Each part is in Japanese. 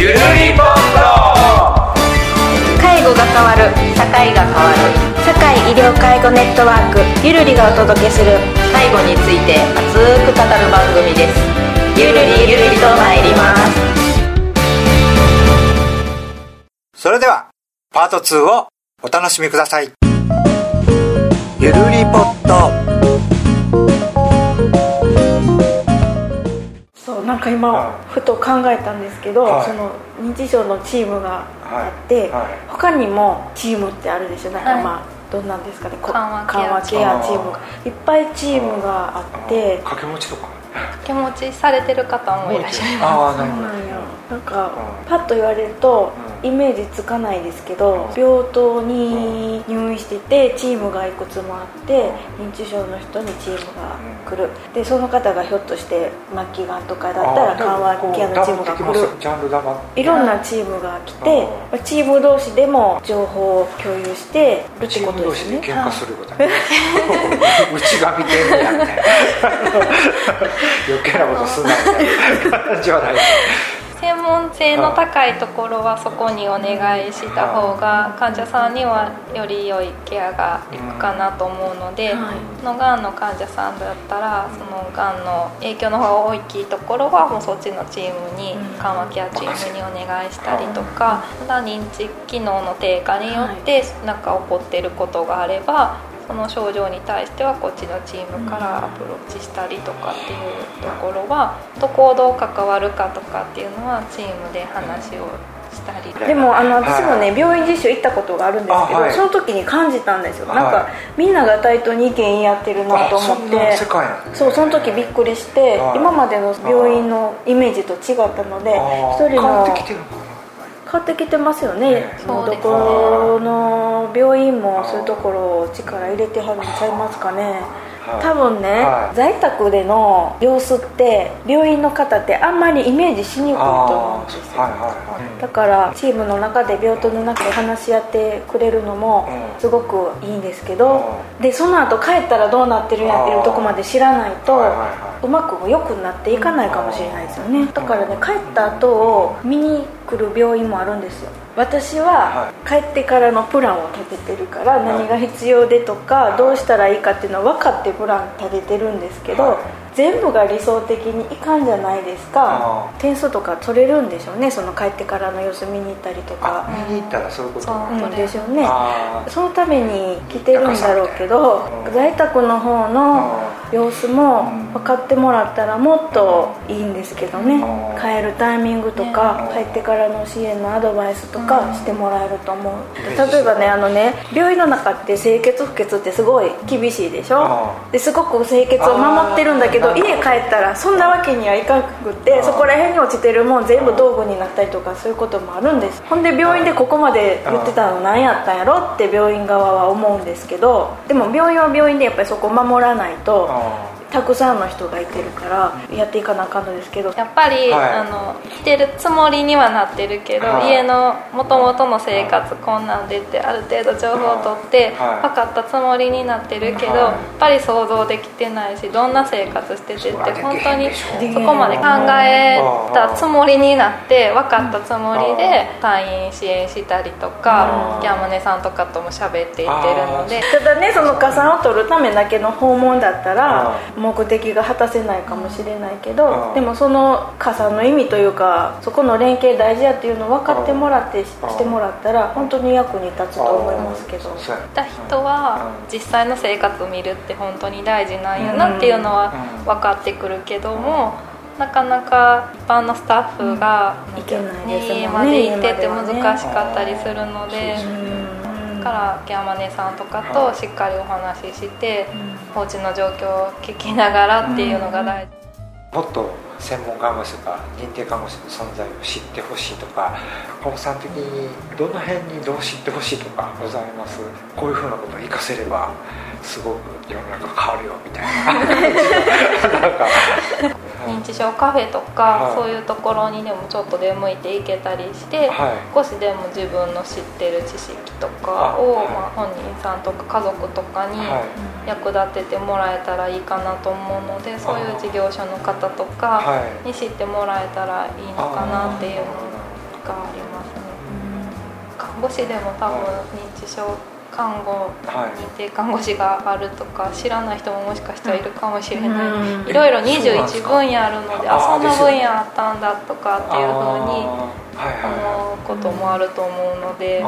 ゆるりぽん介護が変わる社会が変わる社会医療介護ネットワーク。ゆるりがお届けする介護について熱く語る番組です。ゆるりゆるりと参ります。それではパート2をお楽しみください。ゆるりぽっとなんか今、はい。ふと考えたんですけど、はい。その認知症のチームがあって、はい。はい他にもチームってあるでしょ？なんかはい。まあどんなんですかね？こ緩和ケアチーム。がいっぱいチームがあって掛け持ちとか。掛け持ちされてる方もいらっしゃいます。そうああなるほど。なんやなんかうんパッと言われるとうイメージつかないですけどうん。病棟に入院しててチームがいくつもあって認知症の人にチームが来る。でその方がひょっとして末期がんとかだったら緩和ケアのチームが来る。いろんなチームが来てチーム同士でも情報を共有してるってことですよね。士で喧嘩することねうちが見てんねやみたい。な余計なことすんなみたいな感じはない専門性の高いところはそこにお願いした方が患者さんにはより良いケアがいくかなと思うので、はい。そのがんの患者さんだったらそのがんの影響の方が大きいところはもうそっちのチームにうん。緩和ケアチームにお願いしたりとかただ認知機能の低下によってなんか起こってることがあればその症状に対してはこっちのチームからアプローチしたりとかっていうところはどこをどう関わるかとかっていうのはチームで話をしたりでもあの私もね病院実習行ったことがあるんですけど、あはい。その時に感じたんですよ、はい。なんかみんなが対等に意見言い合ってるなと思って。そうその時びっくりしてはい。今までの病院のイメージと違ったので一人の変わってきてますよね。ね。もうどこの病院もそういうところを力入れてはるんちゃいますかね。はい。多分ね、はい。在宅での様子って病院の方ってあんまりイメージしにくいと思うんあですよ、ーはいはいはい。だからチームの中で病棟の中で話し合ってくれるのもうん。すごくいいんですけど、でその後帰ったらどうなってるんやっていうとこまで知らないと、はいはいはうまく良くなっていかないかもしれないですよね。だからね帰った後を見に来る病院もあるんですよ。私は帰ってからのプランを立ててるからい。何が必要でとはいかどうしたらいいかっていうのは分かってプラン立ててるんですけど、はい全部が理想的にいかんじゃないですか。あ点数とか取れるんでしょうね。その帰ってからの様子見に行ったりとか。あ見に行ったらそういうこと？そううんでしょうね。そのために来てるんだろうけどうん。在宅の方の様子もうん。分かってもらったらもっといいんですけどね。うん。帰るタイミングとかね帰ってからの支援のアドバイスとかしてもらえると思う。うん例えばねあのね病院の中って清潔不潔ってすごい厳しいでしょ。うですごく清潔を守ってるんだけどあー家帰ったらそんなわけにはいかなくってうんそこら辺に落ちてるもん全部道具になったりとかそういうこともあるんです。ほんで病院でここまで言ってたの何やったんやろって病院側は思うんですけどでも病院は病院でやっぱりそこ守らないとあたくさんの人がいてるからやっていかなあかんのですけどやっぱり、はい。あの来てるつもりにはなってるけど、はい。家のもともとの生活こんなんでってある程度情報を取ってはい。分かったつもりになってるけど、はい。やっぱり想像できてないしどんな生活しててって本当にそこまで考えたつもりになって分かったつもりで退院支援したりとかうんギャマネさんとかとも喋っていってるので。ただねその加算を取るためだけの訪問だったら目的が果たせないかもしれないけどうんでもその加算の意味というかそこの連携大事やっていうのを分かってもらってしてもらったら本当に役に立つと思いますけど。そうやった人は実際の生活を見るって本当に大事なんやなっていうのはうん。分かってくるけどもなかなか一般のスタッフがいけないです家もんねまで行ってて家まではね難しかったりするのでうん。だからギャマネさんとかとしっかりお話ししてお家の状況を聞きながらっていうのが大事。もっと専門看護師とか認定看護師の存在を知ってほしいとか高尾さん的にどの辺にどう知ってほしいとかございます？こういうふうなことを活かせればすごく世の中変わるよみたいな。なんか認知症カフェとか、はい。そういうところにでもちょっと出向いていけたりして、はい。少しでも自分の知ってる知識とかを、まあ、本人さんとか家族とかにはい。役立ててもらえたらいいかなと思うのでそういう事業所の方とかはい。に知ってもらえたらいいのかなっていうのをがありますね。看護師でも多分認知症看護、認定看護師があるとか知らない人ももしかしたらいるかもしれない、いろいろ21分野あるのであそんな分野あったんだとかっていうふうに思うこともあると思うので、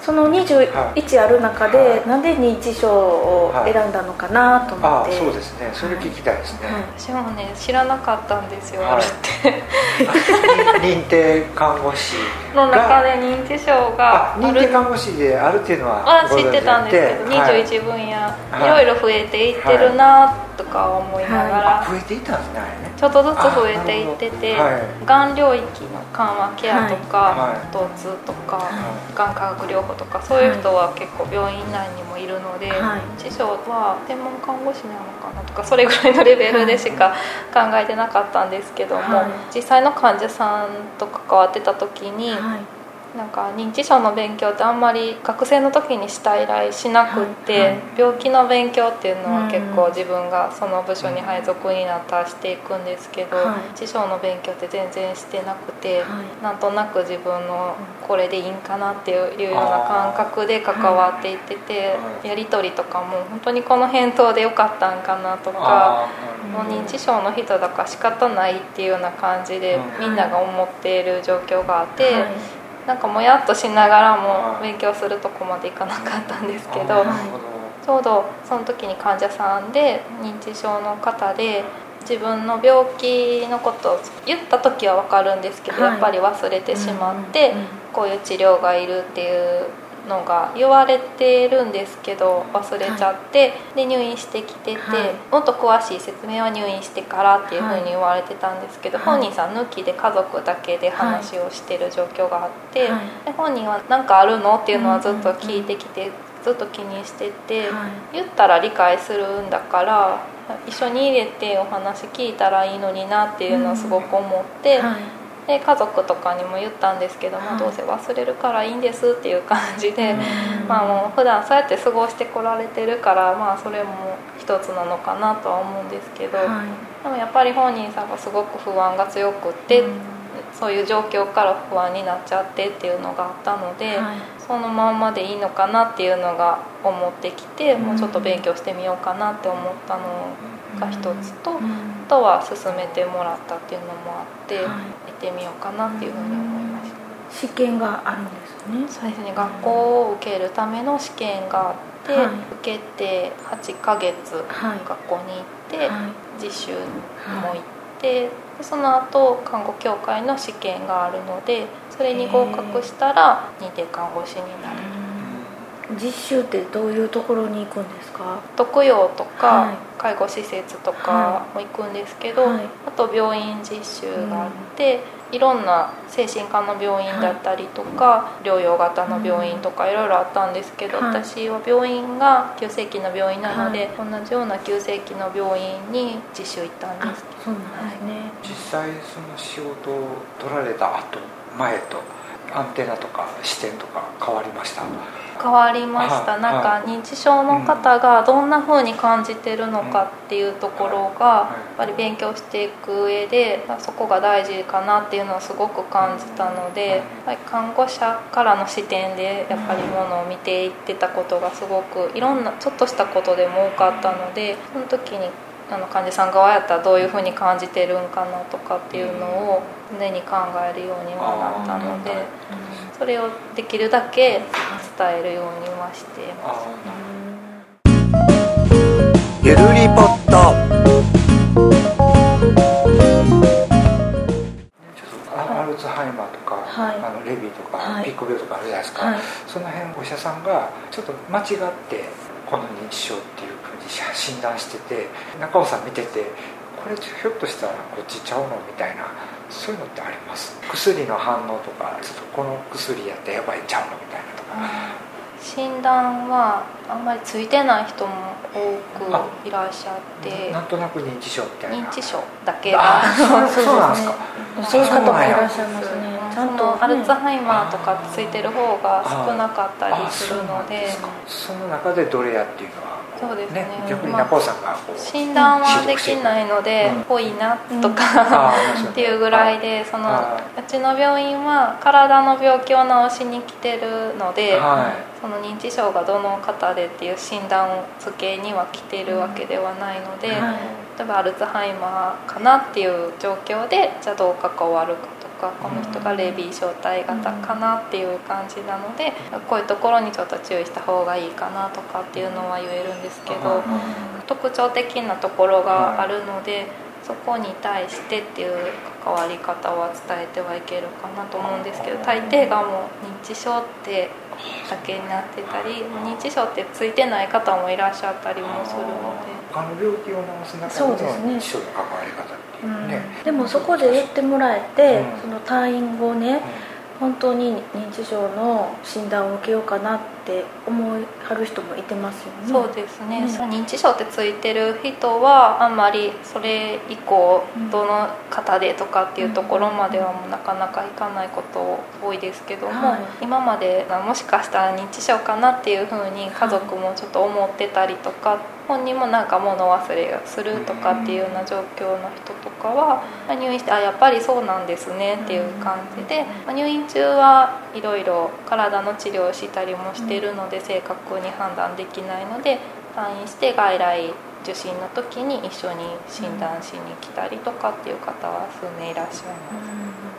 その21ある中で、なんで認知症を選んだのかなと思って、そうですね。それ聞きたいですね、私もね知らなかったんですよ、あるって。認定看護師の中で認知症が認定看護師であるっていうのは知って。たんですけど、21分野、い。ろいろ増えていってるなとか思いながら、増えていったんですねちょっとずつ増えていってて、がん領域の緩和ケアとか、疼痛とか、がん化学療法とかそういう人は結構病院内にもいるので、師匠は専門看護師なのかなとかそれぐらいのレベルでしか考えてなかったんですけども、実際の患者さんと関わってた時に、なんか認知症の勉強ってあんまり学生の時にした依頼しなくって、病気の勉強っていうのは結構自分がその部署に配属になったらしていくんですけど、はい、認知症の勉強って全然してなくて、なんとなく自分のこれでいいんかなっていうような感覚で関わっていってて、やり取りとかも本当にこの返答でよかったんかなとかもう認知症の人だから仕方ないっていうような感じでみんなが思っている状況があって。なんかもやっとしながらも勉強するとこまでいかなかったんですけどちょうどその時に患者さんで認知症の方で自分の病気のことを言った時は分かるんですけど、やっぱり忘れてしまって、こういう治療がいるっていうのが言われてるんですけど忘れちゃって、はい、で入院してきてて、はい、もっと詳しい説明は入院してからっていうふうに言われてたんですけど、はい、本人さん抜きで家族だけで話をしてる状況があって、で本人は何かあるのっていうのはずっと聞いてきて。ずっと気にしてて、言ったら理解するんだから一緒に入れてお話聞いたらいいのになっていうのをすごく思って、で家族とかにも言ったんですけども、はい、どうせ忘れるからいいんですっていう感じで、まあもう普段そうやって過ごしてこられてるからまあそれも一つなのかなとは思うんですけど、はい、でもやっぱり本人さんがすごく不安が強くって、そういう状況から不安になっちゃってっていうのがあったので、はい、そのまんまでいいのかなっていうのが思ってきて、もうちょっと勉強してみようかなって思ったのが一つと、あとは勧めてもらったっていうのもあって、ってみようかなっていうふうに思いました。試験があるんですね。そうですね学校を受けるための試験があって、はい、受けて8ヶ月学校に行って、はい、実習も行って、でその後看護協会の試験があるのでそれに合格したら認定看護師になる。実習ってどういうところに行くんですか？特養とか、介護施設とかも行くんですけど、はい、あと病院実習があって、うん、いろんな精神科の病院だったりとか、はい、療養型の病院とかいろいろあったんですけど、はい、私は病院が急性期の病院なので、同じような急性期の病院に実習行ったんです。そうなんですね、実際その仕事を取られた後前とアンテナとか視点とか変わりました、変わりました、なんか認知症の方がどんな風に感じてるのかっていうところがやっぱり勉強していく上でそこが大事かなっていうのはすごく感じたので看護者からの視点でやっぱりものを見ていってたことがすごくいろんなちょっとしたことでも多かったのでその時にあの患者さん側やったらどういうふうに感じてるんかなとかっていうのを常に考えるようにはなったのでそれをできるだけ伝えるようにはして。います。ゆるりぽっとアルツハイマーとか、はい、あのレビーとか、はい、ピッコ病とかあるじゃないですか、はい、その辺お医者さんがちょっと間違ってこの認知症っていう診断してて中尾さん見ててこれひょっとしたらこっちちゃうのみたいなそういうのってあります？薬の反応とかちょっとこの薬やってやばいちゃうのみたいなとか。診断はあんまりついてない人も多くいらっしゃって。なんとなく認知症みたいな。認知症だけがあそうそうなんですか。そういう方もいらっしゃいますねんそとのアルツハイマーとかついてる方が少なかったりするので。あその中でどれやっていうのはそうですね。逆に中尾さんが診断はできないのでうん。ぽいなとあかーっていうぐらいでそのあうちの病院は体の病気を治しに来てるのではその認知症がどの方でっていう診断をつけには来てるわけではないので、い、はい。例えばアルツハイマーかなっていう状況でじゃあどう関わるかとかこの人がレビー小体型かなっていう感じなのでこういうところにちょっと注意した方がいいかなとかっていうのは言えるんですけど特徴的なところがあるのでそこに対してっていう関わり方は伝えてはいけるかなと思うんですけど大抵がもう認知症ってだけになってたり認知症ってついてない方もいらっしゃったりもするので。他の病気を治す中での認知症の関わり方っていうね、でもそこで言ってもらえて、うん。その退院後ね本当に認知症の診断を受けようかなって思いはる人もいてますよね。そうですね、ね。認知症ってついてる人はあんまりそれ以降うんどの方でとかっていうところまではもうなかなかいかないこと多いですけども、はい。今までもしかしたら認知症かなっていうふうに家族もちょっと思ってたりとか本人もなんか物忘れがするとかっていうような状況の人とかはまあ入院してあやっぱりそうなんですねっていう感じでまあ入院中はいろいろ体の治療をしたりもしてるので正確に判断できないので退院して外来受診の時に一緒に診断しに来たりとかっていう方は数名いらっしゃいます。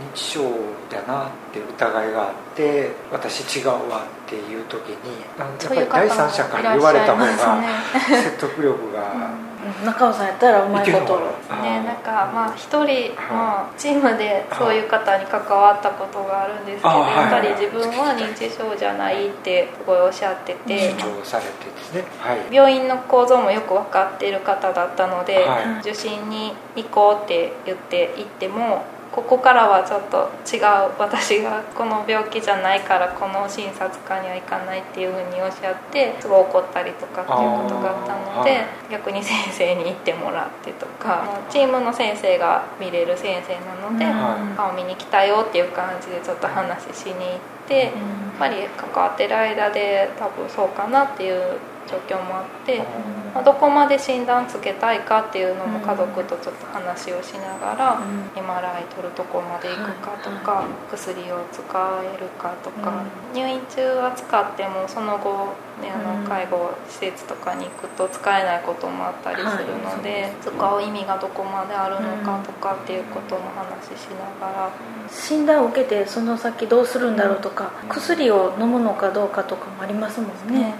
認知症だなって疑いがあって私違うわっていう時にやっぱり第三者から言われた方が 説得力がうん中尾さんやったらうまいこと。ね、なんかまあ一人もチームでそういう方に関わったことがあるんですけどやっぱり自分は認知症じゃないってすごいおっしゃってて。主張されてですね。はい。病院の構造もよく分かっている方だったのではい。受診に行こうって言って行ってもここからはちょっと違う私がこの病気じゃないからこの診察科には行かないっていうふうにおっしゃってすごい怒ったりとかっていうことがあったので、はい逆に先生に行ってもらってとかチームの先生が見れる先生なので、うん。顔見に来たよっていう感じでちょっと話しに行って。やっぱり関わってる間で多分そうかなっていう状況もあって、まあ、どこまで診断つけたいかっていうのも家族とちょっと話をしながら、MRI 取るとこまで行くかとか、薬を使えるかとか、入院中は使ってもその後、ね、あうん。の介護施設とかに行くと使えないこともあったりするので、使う意味がどこまであるのかとかっていうことも話ししながら。診断を受けてその先どうするんだろうとか、薬を飲むのかどうかとかもありますもんね、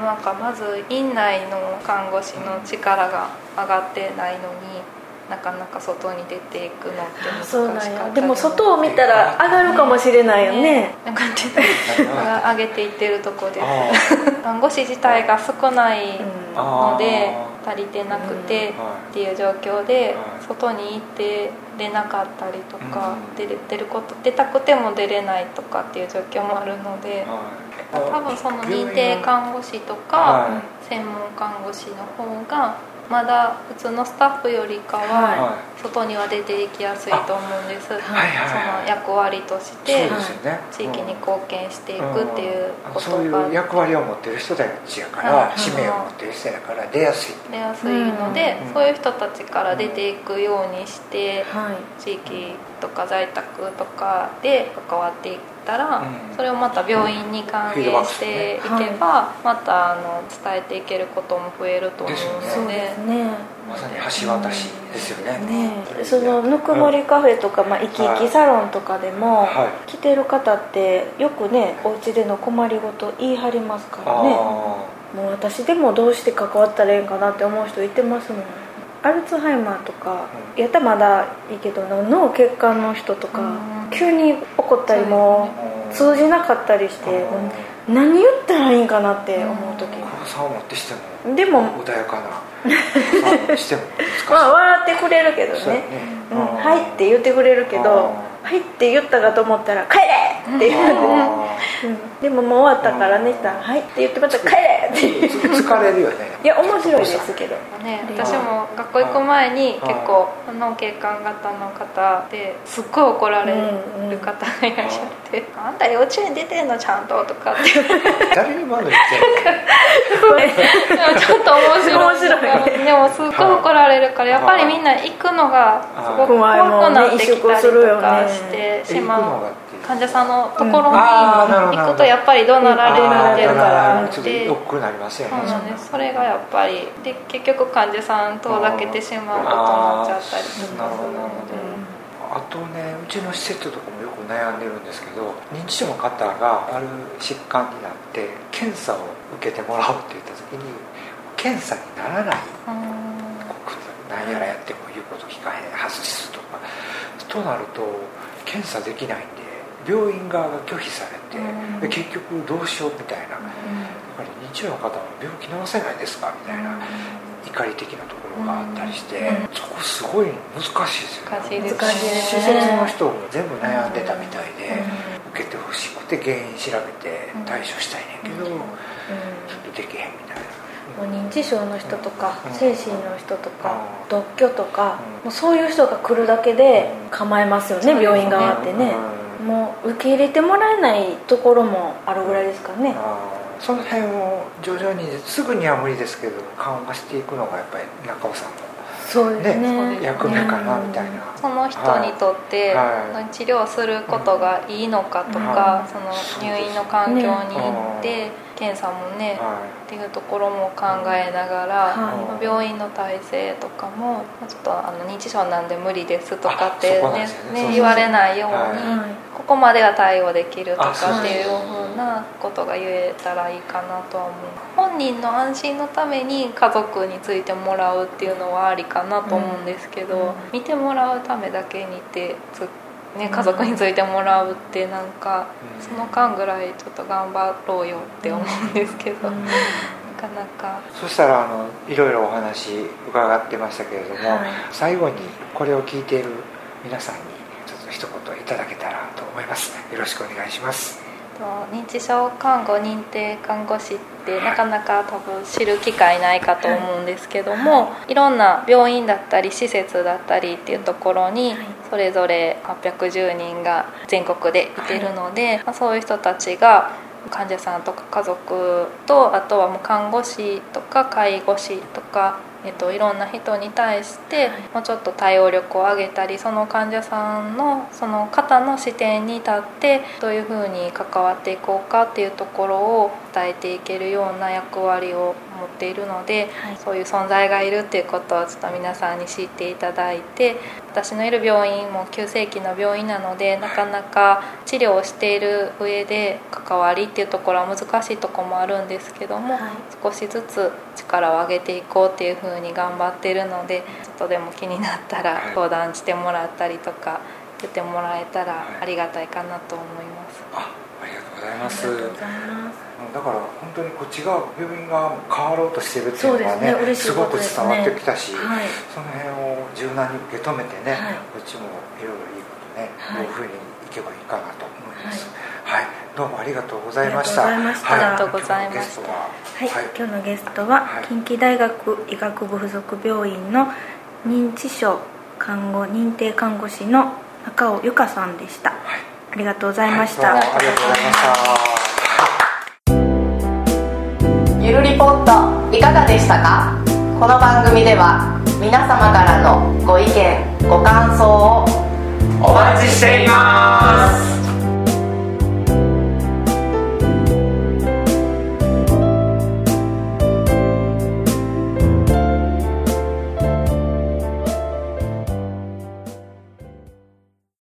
なんかまず院内の看護師の力が上がってないのになかなか外に出ていくのって難しかったでも外を見たら上がるかもしれないよね。なんかって上げていってるとこで。すあ看護師自体が少ないうんので足りてなくてっていう状況ではい。外に行って出なかったりとかうん。出れ出ること出たくても出れないとかっていう状況もあるのではい多分その認定看護師とかは専門看護師の方がまだ普通のスタッフよりかはは外には出ていきやすいと思うんです、はいはいはい。その役割としいて地域に貢献していくっていうこそういとがう役割を持ってる人たちやから、はい。使命を持ってる人やから出やすい。出やすいので、うん。そういう人たちから出ていくようにしてはい地域とか在宅とかで関わっていったら、うん。それをまた病院に還元していけば、またあの伝えていけることも増えると思うそうのでですね。まさに橋渡しですよね。ねそのぬくもりカフェとか、まあ、生き生きサロンとかでも、は来てる方ってよくねお家での困りごと言い張りますかあらね。もう私でもどうして関わったらええんかなって思う人いてますもんアルツハイマーとかうやったらまだいいけど脳血管の人とかうん。急に怒ったりもー通じなかったりして何言ったらいいんかなって思う時。黒さを持ってしてもでも穏やかな。しても。まあ笑ってくれるけどね。はいって言ってくれるけどあはいって言ったかと思ったら帰れって言うあうんでももう終わったからねって言ったら「はい」って言ってまた「帰れ!」って疲れるよね。いや面白いですけど。ね、で私も学校行く前にあ結構脳血管型の方ですっごい怒られる方がいらっしゃって「あんた幼稚園出てんのちゃんと」とかって。誰にも言ってる でもちょっと面白い。面白い。でもすっごい怒られるからやっぱりみんな行くのがすごく怖くなってきたりとかしてしまう患者さんのところに行くとやっぱり怒鳴られるって。いうのがあってうなんです。それがやっぱりで結局患者さん遠ざけてしまうことになっちゃったりとかするので。あとねうちの施設とかもよく悩んでるんですけど認知症の方がある疾患になって検査を受けてもらおうって言った時に検査にならない何やらやっても言うこと聞かへん外すとかとなると検査できない病院側が拒否されて、うん。で結局どうしようみたいな、やっぱり認知症の方は病気治せないですか？みたいな、怒り的なところがあったりして、うん。そこすごい難しいですよね。難しいです難しいです施ね設の人も全部悩んでたみたいで、うん。受けてほしくて原因調べて対処したいねんけど、うん。ちょっとできへんみたいな、もう認知症の人とかうん。精神の人とかうん。独居とかうん。もうそういう人が来るだけでうん。構えますよね。病院側ってね。うんもう受け入れてもらえないところもあるぐらいですかね。あーその辺を徐々にすぐには無理ですけど緩和していくのがやっぱり中尾さんのそうですね。ね役目かなみたいな、その人にとってはい。治療することがいいのかとか、その入院の環境に行って、検査もね、はっていうところも考えながら、はい。病院の体制とかもちょっとあの認知症なんで無理ですとかってねね。ね言われないように、はい。はいここまでは対応できるとかっていうふうなことが言えたらいいかなとは思う。本人の安心のために家族についてもらうっていうのはありかなと思うんですけど、うん。見てもらうためだけにってつ、ね、家族についてもらうってなんか、うん。その間ぐらいちょっと頑張ろうよって思うんですけど、うん。なかなか。そしたらあのいろいろお話伺ってましたけれども、はい。最後にこれを聞いている皆さんにちょっと一言いただけたらと思います。よろしくお願いします。と認知症看護認定看護師ってなかなか多分知る機会ないかと思うんですけども、い、ろんな病院だったり施設だったりっていうところにはい。それぞれ810人が全国でいてるので、まあそういう人たちが患者さんとか家族とあとはもう看護師とか介護士とか、えっと、いろんな人に対してもうちょっと対応力を上げたりその患者さんのその方の視点に立ってどういうふうに関わっていこうかっていうところを伝えていけるような役割を持っているので、はい。そういう存在がいるっていうことをちょっと皆さんに知っていただいて私のいる病院も急性期の病院なのでなかなか治療をしている上で関わりっていうところは難しいところもあるんですけども、はい。少しずつ力を上げていこうっていうふうに頑張っているのでちょっとでも気になったらはい。相談してもらったりとか言ってもらえたらはい。ありがたいかなと思います。あありがとうございありがますとうございますだから本当にこっち側病院側も変わろうとしてるっていうのがそうですねねすごく伝わってきたし、はい。その辺を柔軟に受け止めてね、はい。うちもいろいろいいことね、はい。どういうふうにいけばいいかなと思います。はい、どうもありがとうございました。ありがとうございました。はい、はい。今日のゲストは、はい。近畿大学医学部附属病院の認知症看護認定看護師の中尾由香さんでした、はい。ありがとうございました、ありがとうございましたゆるりポットいかがでしたか？この番組では皆様からのご意見ご感想をお待ちしています。